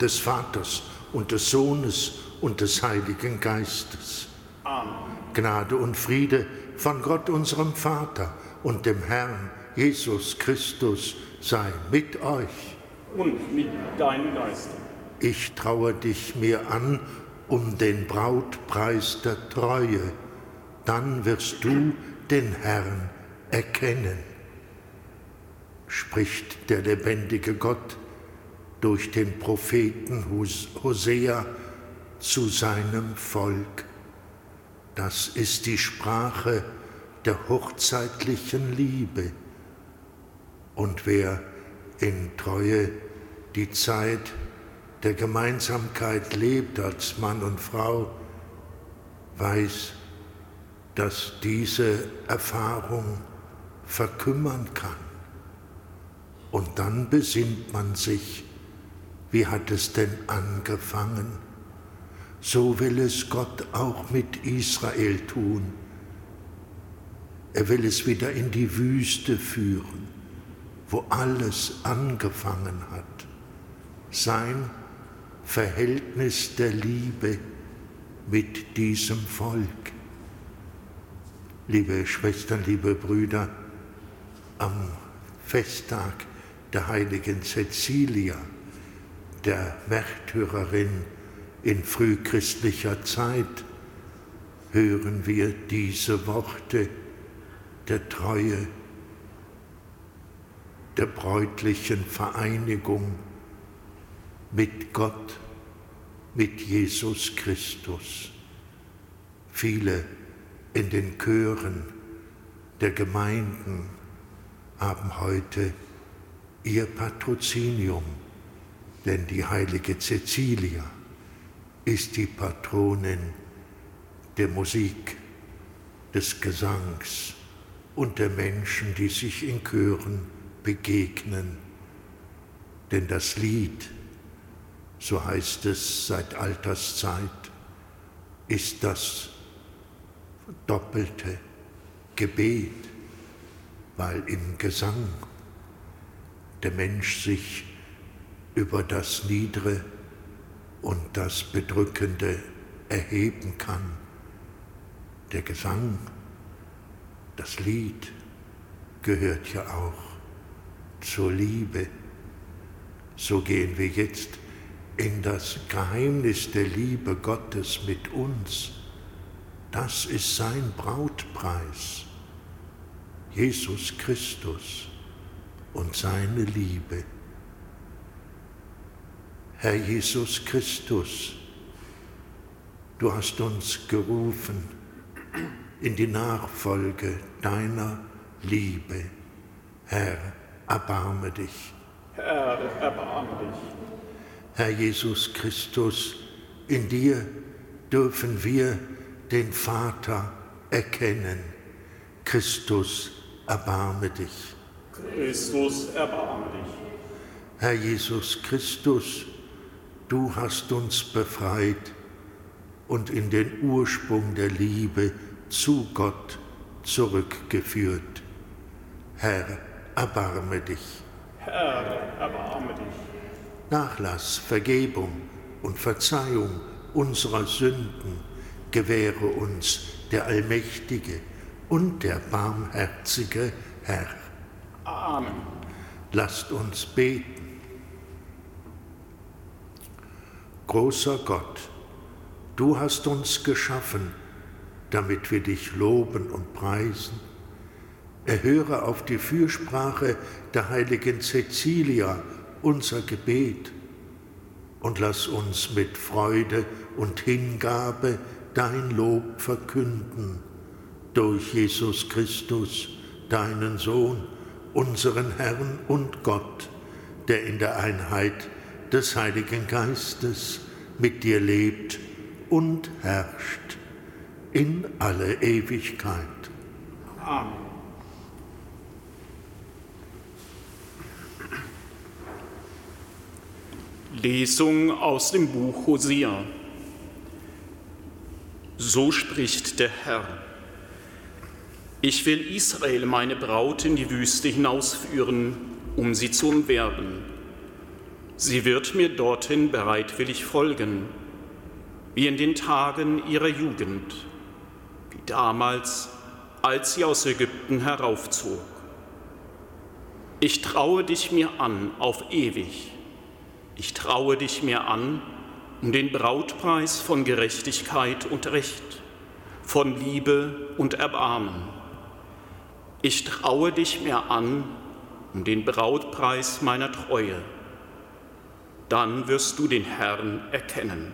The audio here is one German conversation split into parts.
Des Vaters und des Sohnes und des Heiligen Geistes. Amen. Gnade und Friede von Gott unserem Vater und dem Herrn Jesus Christus sei mit euch. Und mit deinem Geist. Ich traue dich mir an um den Brautpreis der Treue, dann wirst du den Herrn erkennen, spricht der lebendige Gott durch den Propheten Hosea zu seinem Volk. Das ist die Sprache der hochzeitlichen Liebe. Und wer in Treue die Zeit der Gemeinsamkeit lebt als Mann und Frau, weiß, dass diese Erfahrung verkümmern kann. Und dann besinnt man sich, wie hat es denn angefangen? So will es Gott auch mit Israel tun. Er will es wieder in die Wüste führen, wo alles angefangen hat. Sein Verhältnis der Liebe mit diesem Volk. Liebe Schwestern, liebe Brüder, am Festtag der heiligen Cecilia, der Märtyrerin in frühchristlicher Zeit, hören wir diese Worte der Treue, der bräutlichen Vereinigung mit Gott, mit Jesus Christus. Viele in den Chören der Gemeinden haben heute ihr Patrozinium, denn die heilige Cecilia ist die Patronin der Musik, des Gesangs und der Menschen, die sich in Chören begegnen. Denn das Lied so heißt es seit Alterszeit, ist das doppelte Gebet, weil im Gesang der Mensch sich über das Niedere und das Bedrückende erheben kann. Der Gesang, das Lied gehört ja auch zur Liebe. So gehen wir jetzt in das Geheimnis der Liebe Gottes mit uns. Das ist sein Brautpreis. Jesus Christus und seine Liebe. Herr Jesus Christus, du hast uns gerufen in die Nachfolge deiner Liebe. Herr, erbarme dich. Herr, erbarme dich. Herr Jesus Christus, in dir dürfen wir den Vater erkennen. Christus, erbarme dich. Christus, erbarme dich. Herr Jesus Christus, du hast uns befreit und in den Ursprung der Liebe zu Gott zurückgeführt. Herr, erbarme dich. Herr, erbarme dich. Nachlass, Vergebung und Verzeihung unserer Sünden gewähre uns der allmächtige und der barmherzige Herr. Amen. Lasst uns beten. Großer Gott, du hast uns geschaffen, damit wir dich loben und preisen. Erhöre auf die Fürsprache der heiligen Cecilia unser Gebet und lass uns mit Freude und Hingabe dein Lob verkünden durch Jesus Christus, deinen Sohn, unseren Herrn und Gott, der in der Einheit des Heiligen Geistes mit dir lebt und herrscht in alle Ewigkeit. Amen. Lesung aus dem Buch Hosea. So spricht der Herr. Ich will Israel, meine Braut, in die Wüste hinausführen, um sie zu umwerben. Sie wird mir dorthin bereitwillig folgen, wie in den Tagen ihrer Jugend, wie damals, als sie aus Ägypten heraufzog. Ich traue dich mir an auf ewig. Ich traue dich mir an um den Brautpreis von Gerechtigkeit und Recht, von Liebe und Erbarmen. Ich traue dich mir an um den Brautpreis meiner Treue. Dann wirst du den Herrn erkennen.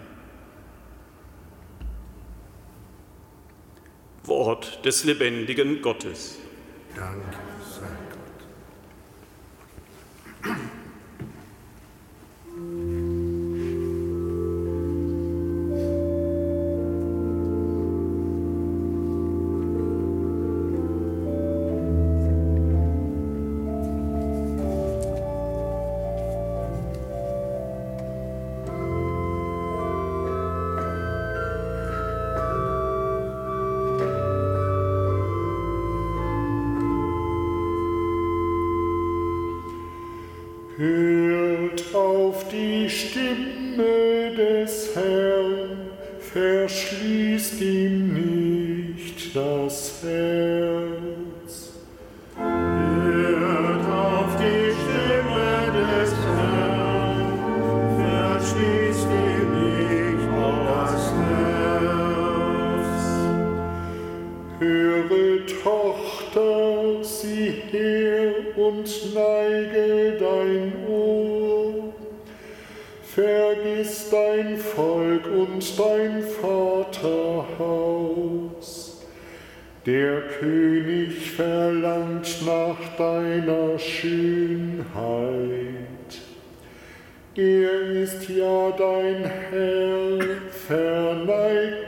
Wort des lebendigen Gottes. das Herz. Hört auf die Stimme des Herrn, verschließt ihm nicht das Herz. Höre, Tochter, sieh her und neige dein Ohr. Vergiss dein Volk und dein Vaterhaus. Der König verlangt nach deiner Schönheit. Er ist ja dein Herr, verneigt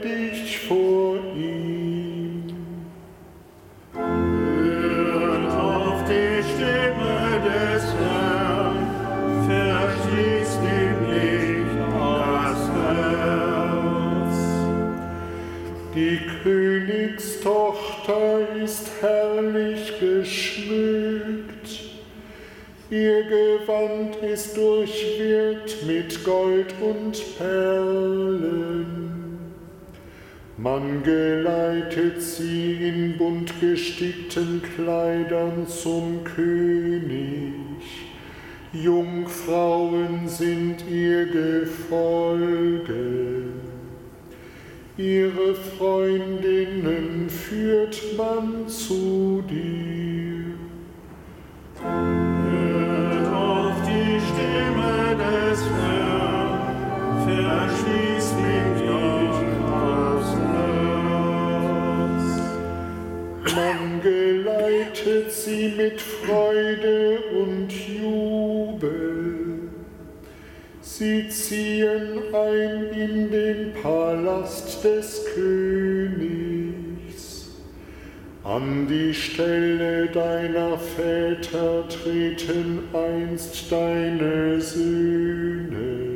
Danke. Man geleitet sie in bunt gestickten Kleidern zum König. Jungfrauen sind ihr Gefolge. Ihre Freundinnen führt man zu dir. Mit Freude und Jubel. Sie ziehen ein in den Palast des Königs. An die Stelle deiner Väter treten einst deine Söhne.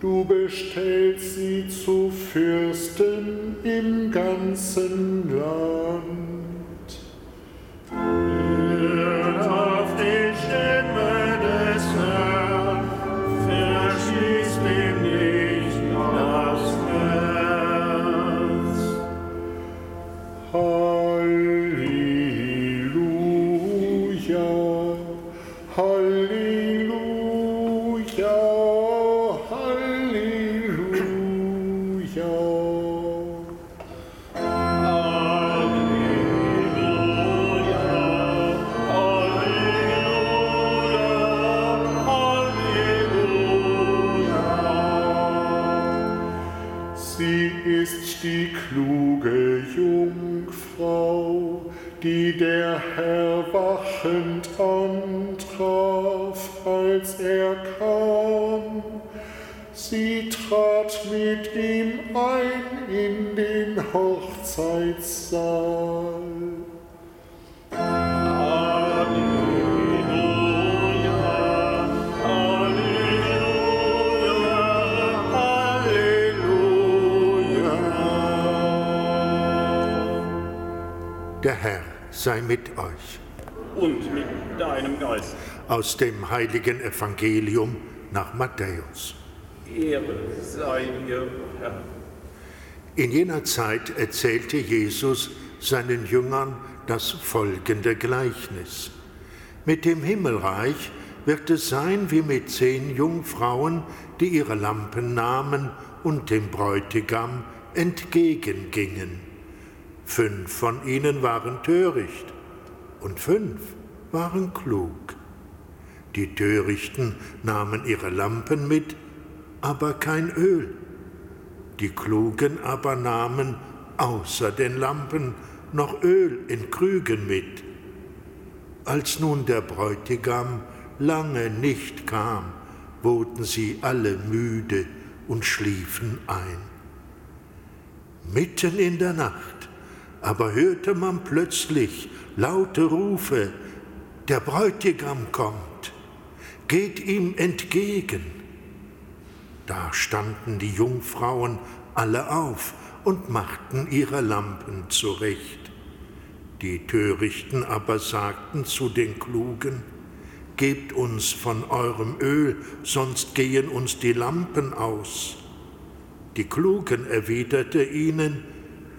Du bestellst sie zu Fürsten im ganzen Land. Hört die der Herr wachend antraf, als er kam. Sie trat mit ihm ein in den Hochzeitssaal. Der Herr sei mit euch. und mit deinem Geist. Aus dem heiligen Evangelium nach Matthäus. Ehre sei dir, Herr. In jener Zeit erzählte Jesus seinen Jüngern das folgende Gleichnis. Mit dem Himmelreich wird es sein wie mit zehn Jungfrauen, die ihre Lampen nahmen und dem Bräutigam entgegengingen. Fünf von ihnen waren töricht und fünf waren klug. Die Törichten nahmen ihre Lampen mit, aber kein Öl. Die Klugen aber nahmen außer den Lampen noch Öl in Krügen mit. Als nun der Bräutigam lange nicht kam, wurden sie alle müde und schliefen ein. Mitten in der Nacht aber hörte man plötzlich laute Rufe, der Bräutigam kommt, geht ihm entgegen. Da standen die Jungfrauen alle auf und machten ihre Lampen zurecht. Die Törichten aber sagten zu den Klugen, Gebt uns von eurem Öl, sonst gehen uns die Lampen aus. Die Klugen erwiderte ihnen,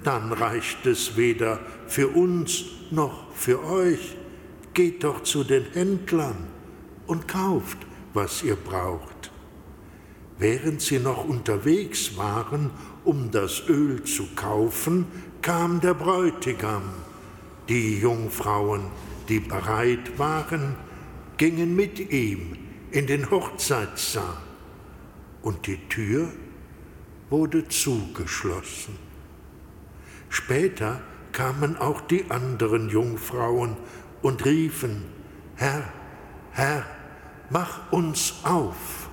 dann reicht es weder für uns noch für euch. Geht doch zu den Händlern und kauft, was ihr braucht. Während sie noch unterwegs waren, um das Öl zu kaufen, kam der Bräutigam. Die Jungfrauen, die bereit waren, gingen mit ihm in den Hochzeitssaal und die Tür wurde zugeschlossen. Später kamen auch die anderen Jungfrauen und riefen, Herr, Herr, mach uns auf.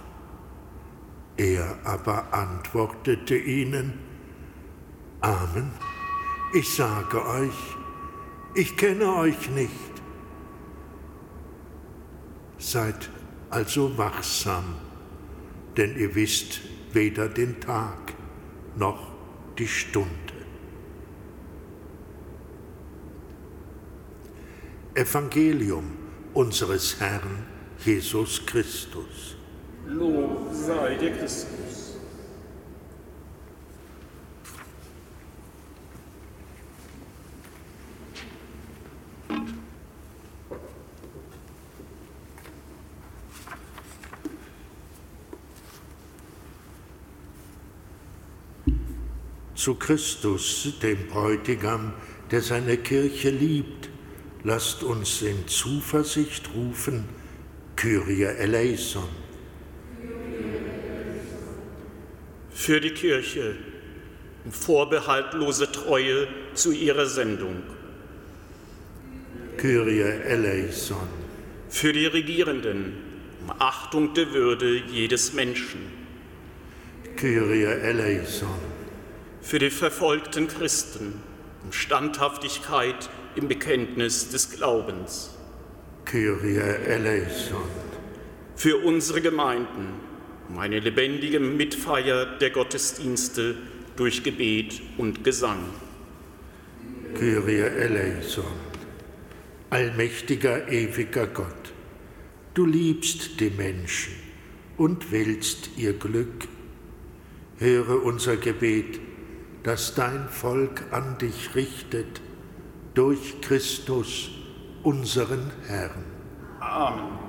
Er aber antwortete ihnen, Amen, ich sage euch, ich kenne euch nicht. Seid also wachsam, denn ihr wisst weder den Tag noch die Stunde. Evangelium unseres Herrn Jesus Christus. Lob sei dir Christus. Zu Christus, dem Bräutigam, der seine Kirche liebt, lasst uns in Zuversicht rufen, Kyrie eleison. Für die Kirche um vorbehaltlose Treue zu ihrer Sendung. Kyrie eleison. Für die Regierenden um Achtung der Würde jedes Menschen. Kyrie eleison. Für die verfolgten Christen um Standhaftigkeit im Bekenntnis des Glaubens. Kyrie eleison. Für unsere Gemeinden um eine lebendige Mitfeier der Gottesdienste durch Gebet und Gesang. Kyrie eleison. Allmächtiger, ewiger Gott, du liebst die Menschen und willst ihr Glück. Höre unser Gebet, das dein Volk an dich richtet, durch Christus, unseren Herrn. Amen.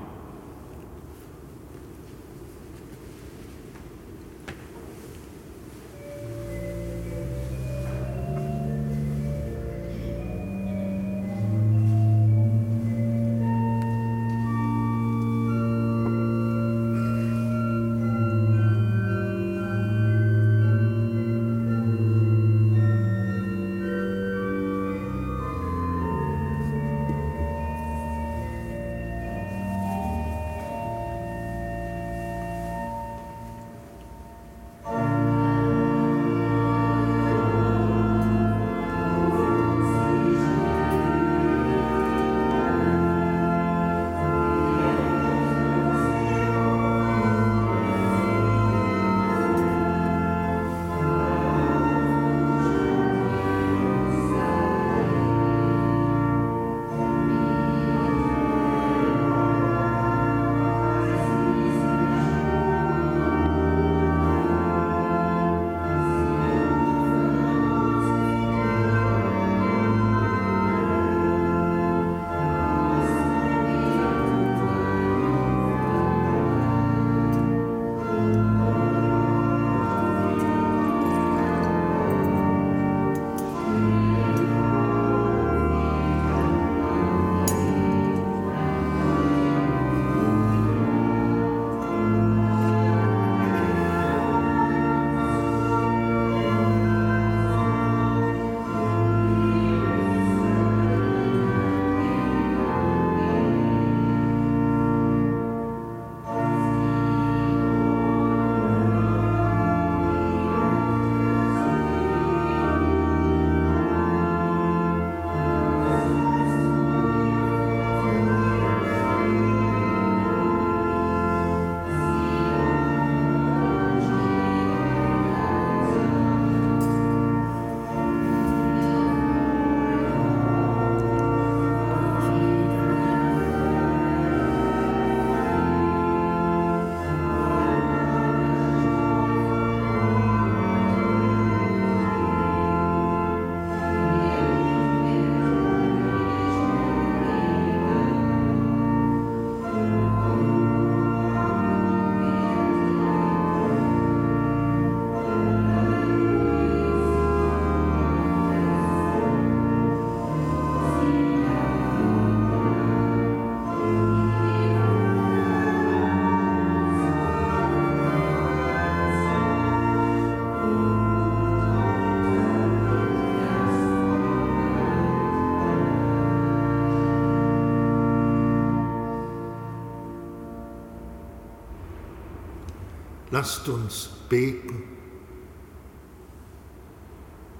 Lasst uns beten.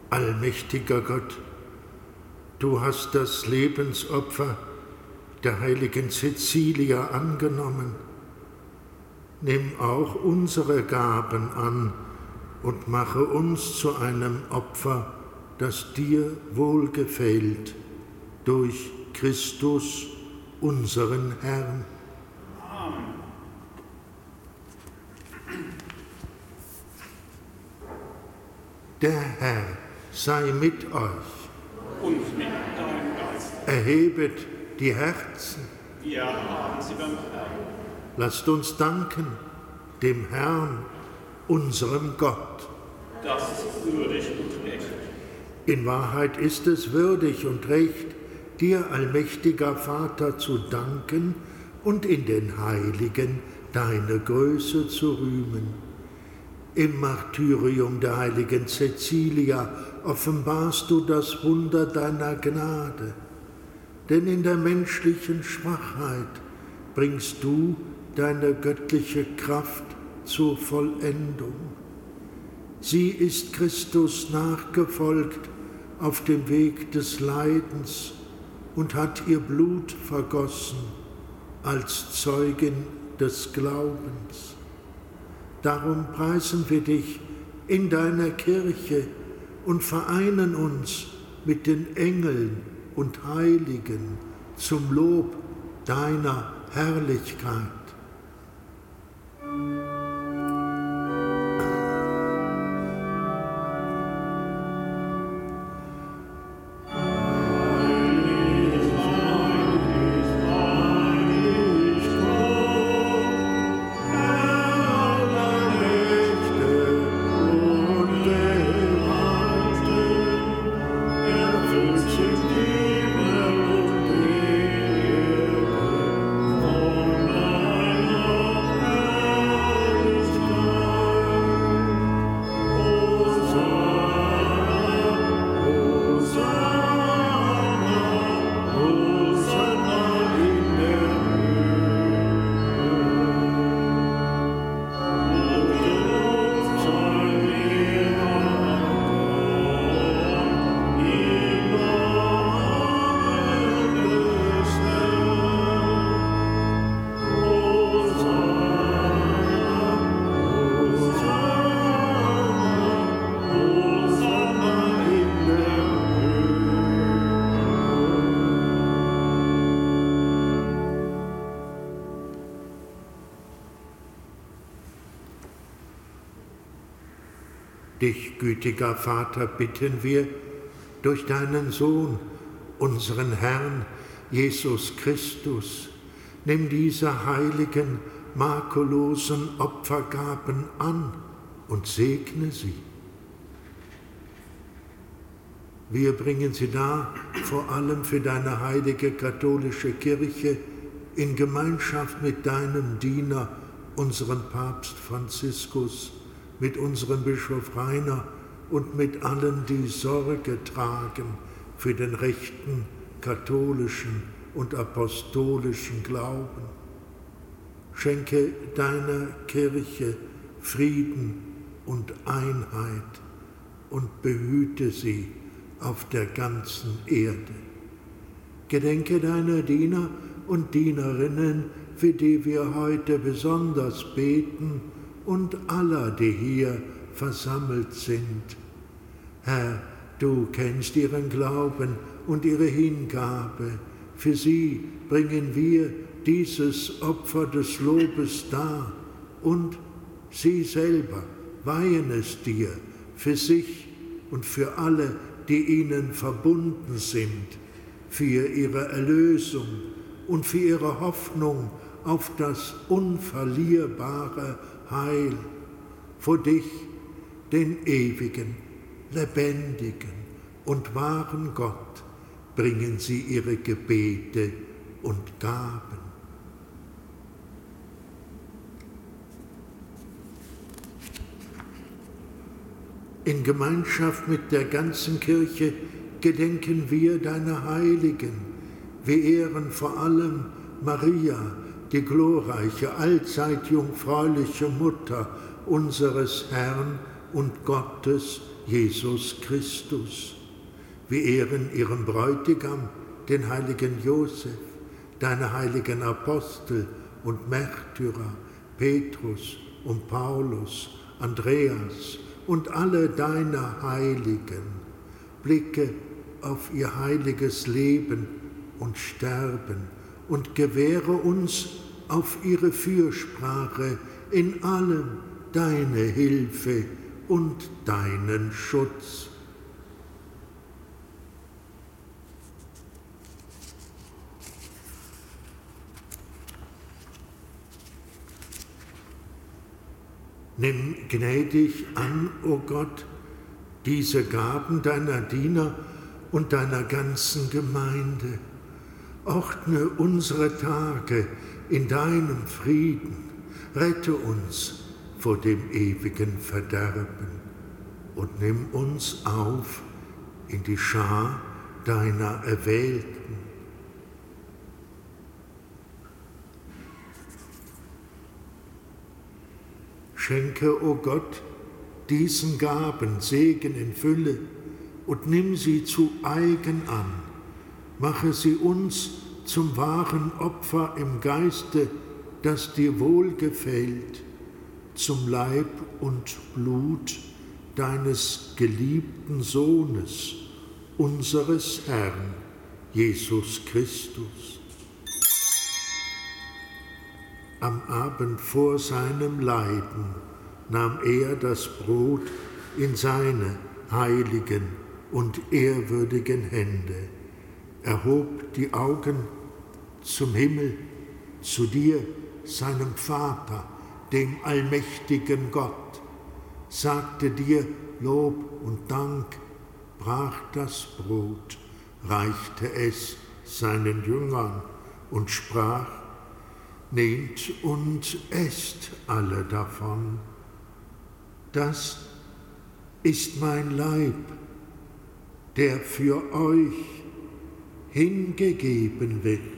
Allmächtiger Gott, du hast das Lebensopfer der heiligen Cecilia angenommen. Nimm auch unsere Gaben an und mache uns zu einem Opfer, das dir wohlgefällt, durch Christus, unseren Herrn. Der Herr sei mit euch. Und mit deinem Geist. Erhebet die Herzen. Wir haben sie beim Herrn. Lasst uns danken dem Herrn, unserem Gott. Das ist würdig und recht. In Wahrheit ist es würdig und recht, dir, allmächtiger Vater, zu danken und in den Heiligen deine Größe zu rühmen im Martyrium der heiligen Cecilia offenbarst du das Wunder deiner Gnade, denn in der menschlichen Schwachheit bringst du deine göttliche Kraft zur Vollendung. Sie ist Christus nachgefolgt auf dem Weg des Leidens und hat ihr Blut vergossen als Zeugin des Glaubens. Darum preisen wir dich in deiner Kirche und vereinen uns mit den Engeln und Heiligen zum Lob deiner Herrlichkeit. Gütiger Vater, bitten wir durch deinen Sohn, unseren Herrn Jesus Christus, nimm diese heiligen, makellosen Opfergaben an und segne sie. Wir bringen sie da vor allem für deine heilige katholische Kirche in Gemeinschaft mit deinem Diener, unseren Papst Franziskus, mit unserem Bischof Rainer und mit allen, die Sorge tragen für den rechten katholischen und apostolischen Glauben. Schenke deiner Kirche Frieden und Einheit und behüte sie auf der ganzen Erde. Gedenke deiner Diener und Dienerinnen, für die wir heute besonders beten, und aller, die hier versammelt sind. Herr, du kennst ihren Glauben und ihre Hingabe. Für sie bringen wir dieses Opfer des Lobes dar und sie selber weihen es dir für sich und für alle, die ihnen verbunden sind, für ihre Erlösung und für ihre Hoffnung auf das unverlierbare Heil vor dich, den ewigen, lebendigen und wahren Gott, bringen sie ihre Gebete und Gaben. In Gemeinschaft mit der ganzen Kirche gedenken wir deiner Heiligen. Wir ehren vor allem Maria, die glorreiche, allzeit jungfräuliche Mutter unseres Herrn und Gottes Jesus Christus. Wir ehren ihren Bräutigam, den heiligen Josef, deine heiligen Apostel und Märtyrer, Petrus und Paulus, Andreas und alle deine Heiligen. Blicke auf ihr heiliges Leben und Sterben und gewähre uns auf ihre Fürsprache in allem deine Hilfe und deinen Schutz. Nimm gnädig an, o oh Gott, diese Gaben deiner Diener und deiner ganzen Gemeinde. Ordne unsere Tage in deinem Frieden. Rette uns vor dem ewigen Verderben und nimm uns auf in die Schar deiner Erwählten. Schenke, o oh Gott, diesen Gaben Segen in Fülle und nimm sie zu eigen an. Mache sie uns zum wahren Opfer im Geiste, das dir wohlgefällt, zum Leib und Blut deines geliebten Sohnes, unseres Herrn, Jesus Christus. Am Abend vor seinem Leiden nahm er das Brot in seine heiligen und ehrwürdigen Hände, erhob die Augen zum Himmel, zu dir, seinem Vater, dem allmächtigen Gott, sagte dir Lob und Dank, brach das Brot, reichte es seinen Jüngern und sprach, Nehmt und esst alle davon das ist mein Leib, der für euch hingegeben wird.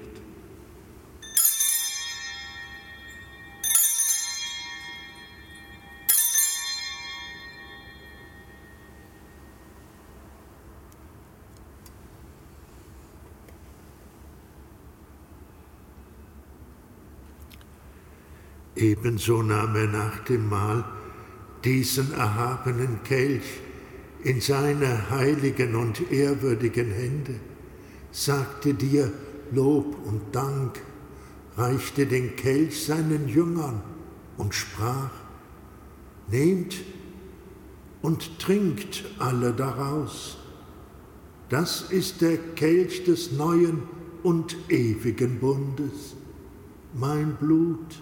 Ebenso nahm er nach dem Mahl diesen erhabenen Kelch in seine heiligen und ehrwürdigen Hände, sagte dir Lob und Dank, reichte den Kelch seinen Jüngern und sprach, Nehmt und trinkt alle daraus. Das ist der Kelch des neuen und ewigen Bundes, mein Blut,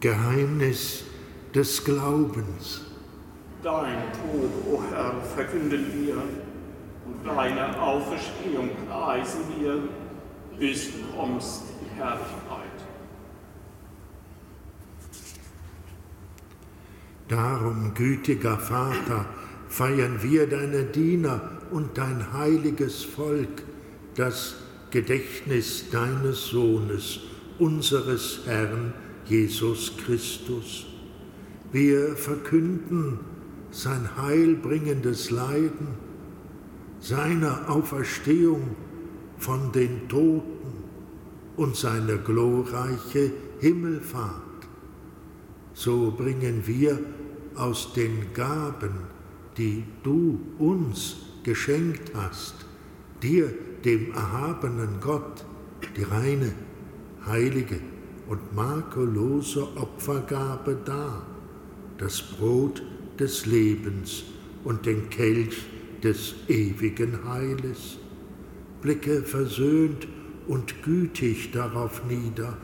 Geheimnis des Glaubens. Dein Tod, o oh Herr, verkünden wir und deine Auferstehung preisen wir, bis du kommst in Herrlichkeit. Darum, gütiger Vater, feiern wir deine Diener und dein heiliges Volk, das Gedächtnis deines Sohnes, unseres Herrn, Jesus Christus. Wir verkünden sein heilbringendes Leiden, seine Auferstehung von den Toten und seine glorreiche Himmelfahrt. So bringen wir aus den Gaben, die du uns geschenkt hast, dir, dem erhabenen Gott, die reine, heilige, und makellose Opfergabe dar, das Brot des Lebens und den Kelch des ewigen Heiles. Blicke versöhnt und gütig darauf nieder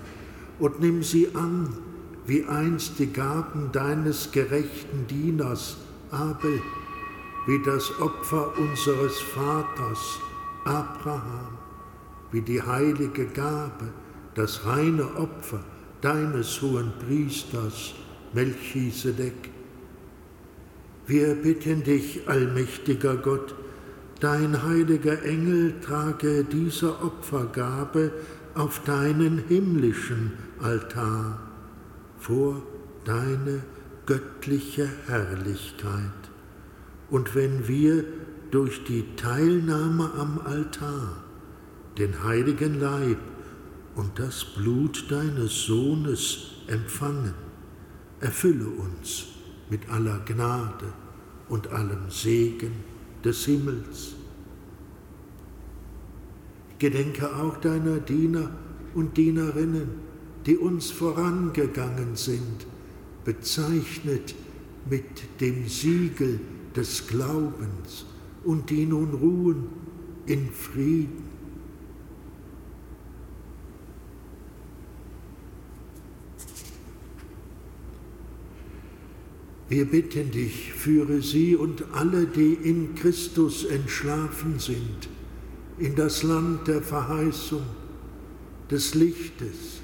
und nimm sie an, wie einst die Gaben deines gerechten Dieners Abel, wie das Opfer unseres Vaters Abraham, wie die heilige Gabe, das reine Opfer deines hohen Priesters Melchisedek. Wir bitten dich, allmächtiger Gott, dein heiliger Engel trage diese Opfergabe auf deinen himmlischen Altar vor deine göttliche Herrlichkeit. Und wenn wir durch die Teilnahme am Altar den heiligen Leib und das Blut deines Sohnes empfangen, erfülle uns mit aller Gnade und allem Segen des Himmels. Gedenke auch deiner Diener und Dienerinnen, die uns vorangegangen sind, bezeichnet mit dem Siegel des Glaubens und die nun ruhen in Frieden. Wir bitten dich, führe sie und alle, die in Christus entschlafen sind, in das Land der Verheißung, des Lichtes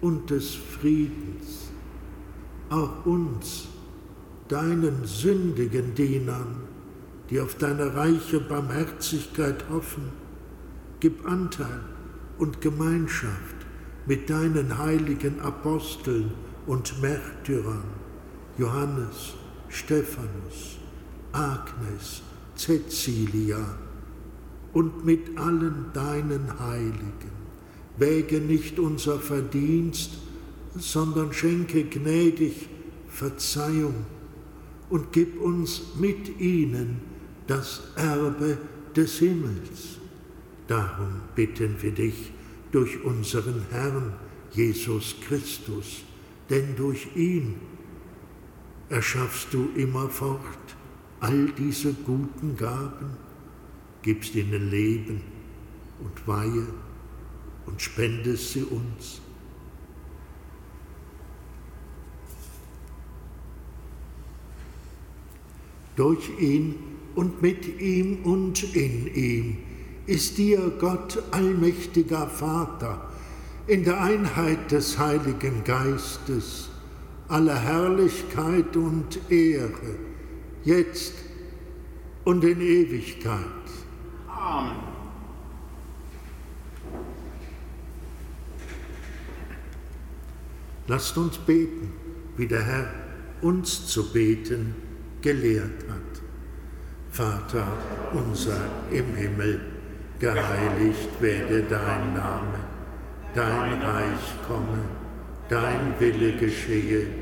und des Friedens. Auch uns, deinen sündigen Dienern, die auf deine reiche Barmherzigkeit hoffen, gib Anteil und Gemeinschaft mit deinen heiligen Aposteln und Märtyrern Johannes, Stephanus, Agnes, Cecilia und mit allen deinen Heiligen. Wäge nicht unser Verdienst, sondern schenke gnädig Verzeihung und gib uns mit ihnen das Erbe des Himmels. Darum bitten wir dich durch unseren Herrn Jesus Christus, denn durch ihn erschaffst du immerfort all diese guten Gaben, gibst ihnen Leben und Weihe und spendest sie uns. Durch ihn und mit ihm und in ihm ist dir Gott allmächtiger Vater in der Einheit des Heiligen Geistes aller Herrlichkeit und Ehre, jetzt und in Ewigkeit. Amen. Lasst uns beten, wie der Herr uns zu beten gelehrt hat. Vater unser im Himmel, geheiligt werde dein Name, dein Reich komme, dein Wille geschehe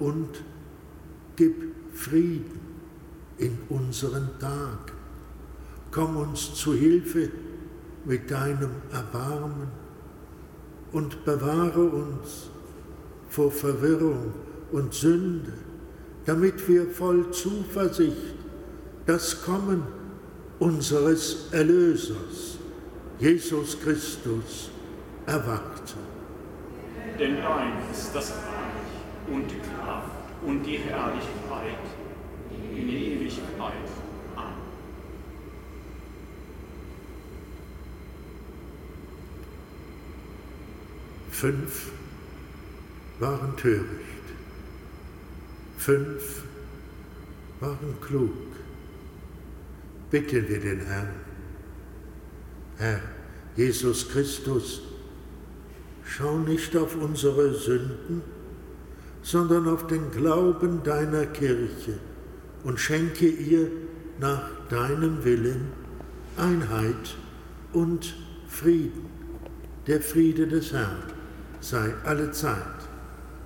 und gib Frieden in unseren Tag. Komm uns zu Hilfe mit deinem Erbarmen und bewahre uns vor Verwirrung und Sünde, damit wir voll Zuversicht das Kommen unseres Erlösers, Jesus Christus, erwarten. Denn dein ist das und die Kraft und die Herrlichkeit in Ewigkeit. Amen. Fünf waren töricht, fünf waren klug. Bitten wir den Herrn. Herr Jesus Christus, schau nicht auf unsere Sünden, sondern auf den Glauben deiner Kirche und schenke ihr nach deinem Willen Einheit und Frieden. Der Friede des Herrn sei alle Zeit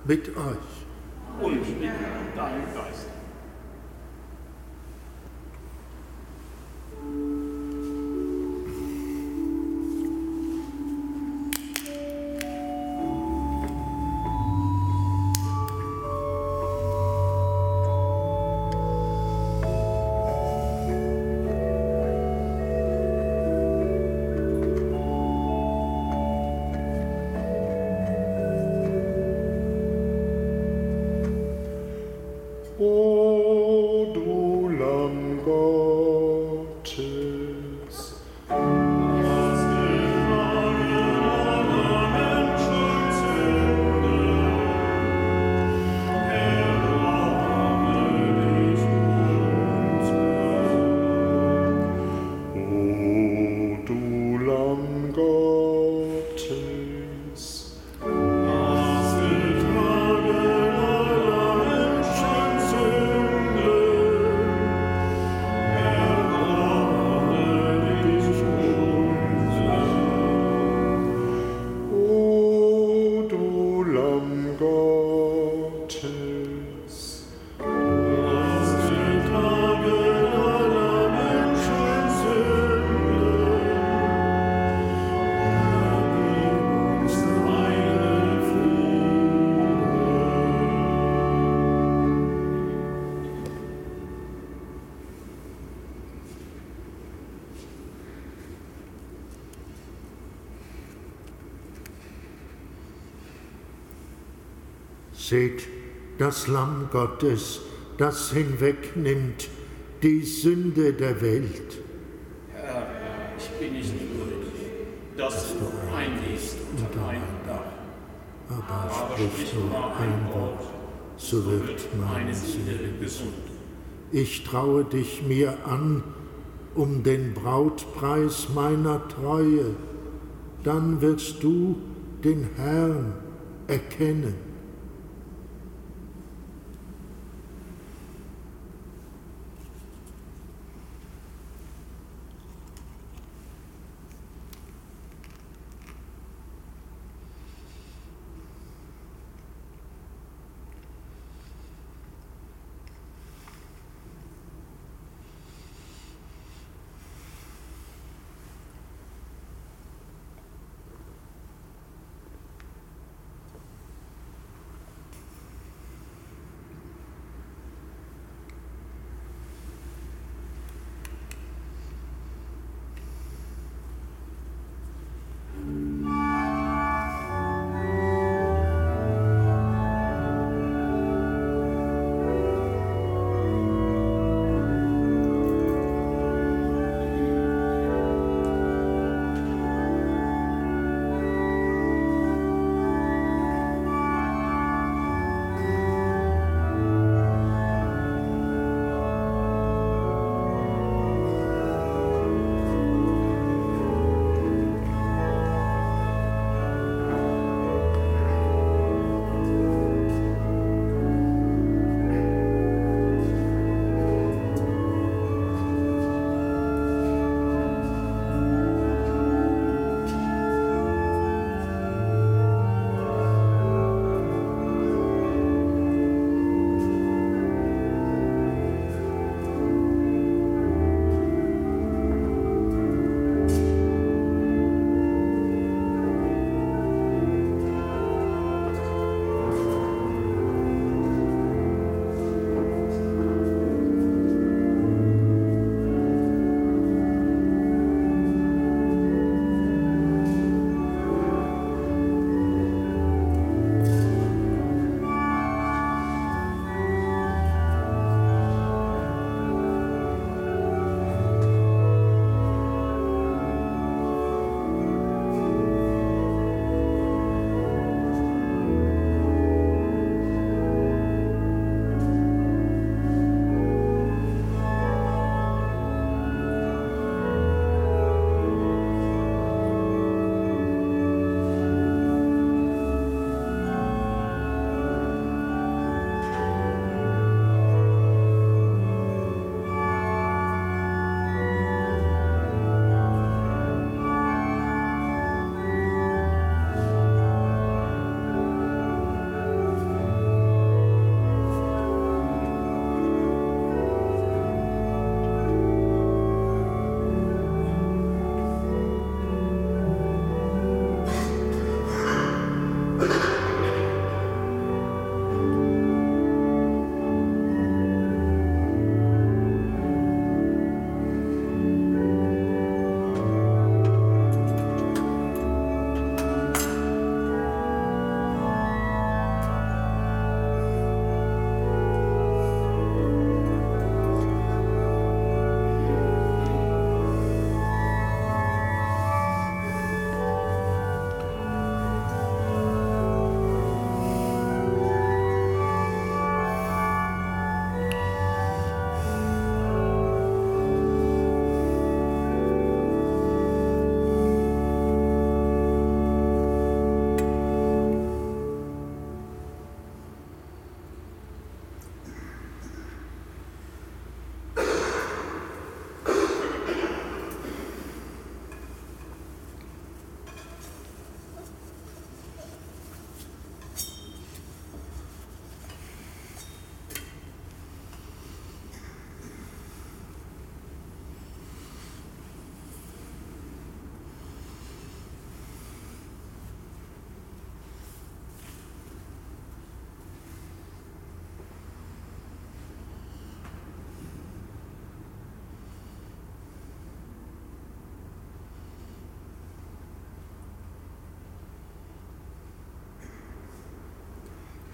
mit euch. Und mit deinem Geist. Seht das Lamm Gottes, das hinwegnimmt die Sünde der Welt. Herr, ich bin nicht würdig, dass du eingehst unter mein Dach. Aber sprich nur ein Wort, so wird meine Seele gesund. Ich traue dich mir an um den Brautpreis meiner Treue, dann wirst du den Herrn erkennen.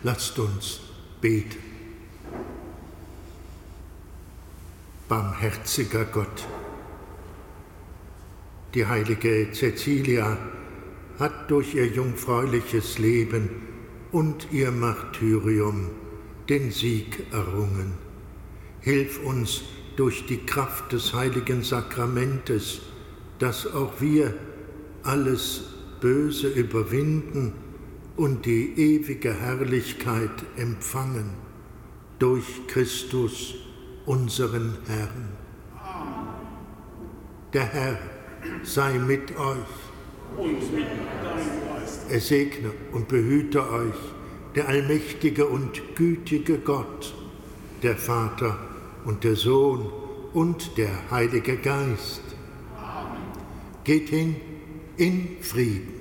Lasst uns beten. Barmherziger Gott, die heilige Cecilia hat durch ihr jungfräuliches Leben und ihr Martyrium den Sieg errungen. Hilf uns durch die Kraft des heiligen Sakramentes, dass auch wir alles Böse überwinden und die ewige Herrlichkeit empfangen durch Christus, unseren Herrn. Der Herr sei mit euch. Und mit deinem Geist. Er segne und behüte euch, der allmächtige und gütige Gott, der Vater und der Sohn und der Heilige Geist. Amen. Geht hin in Frieden.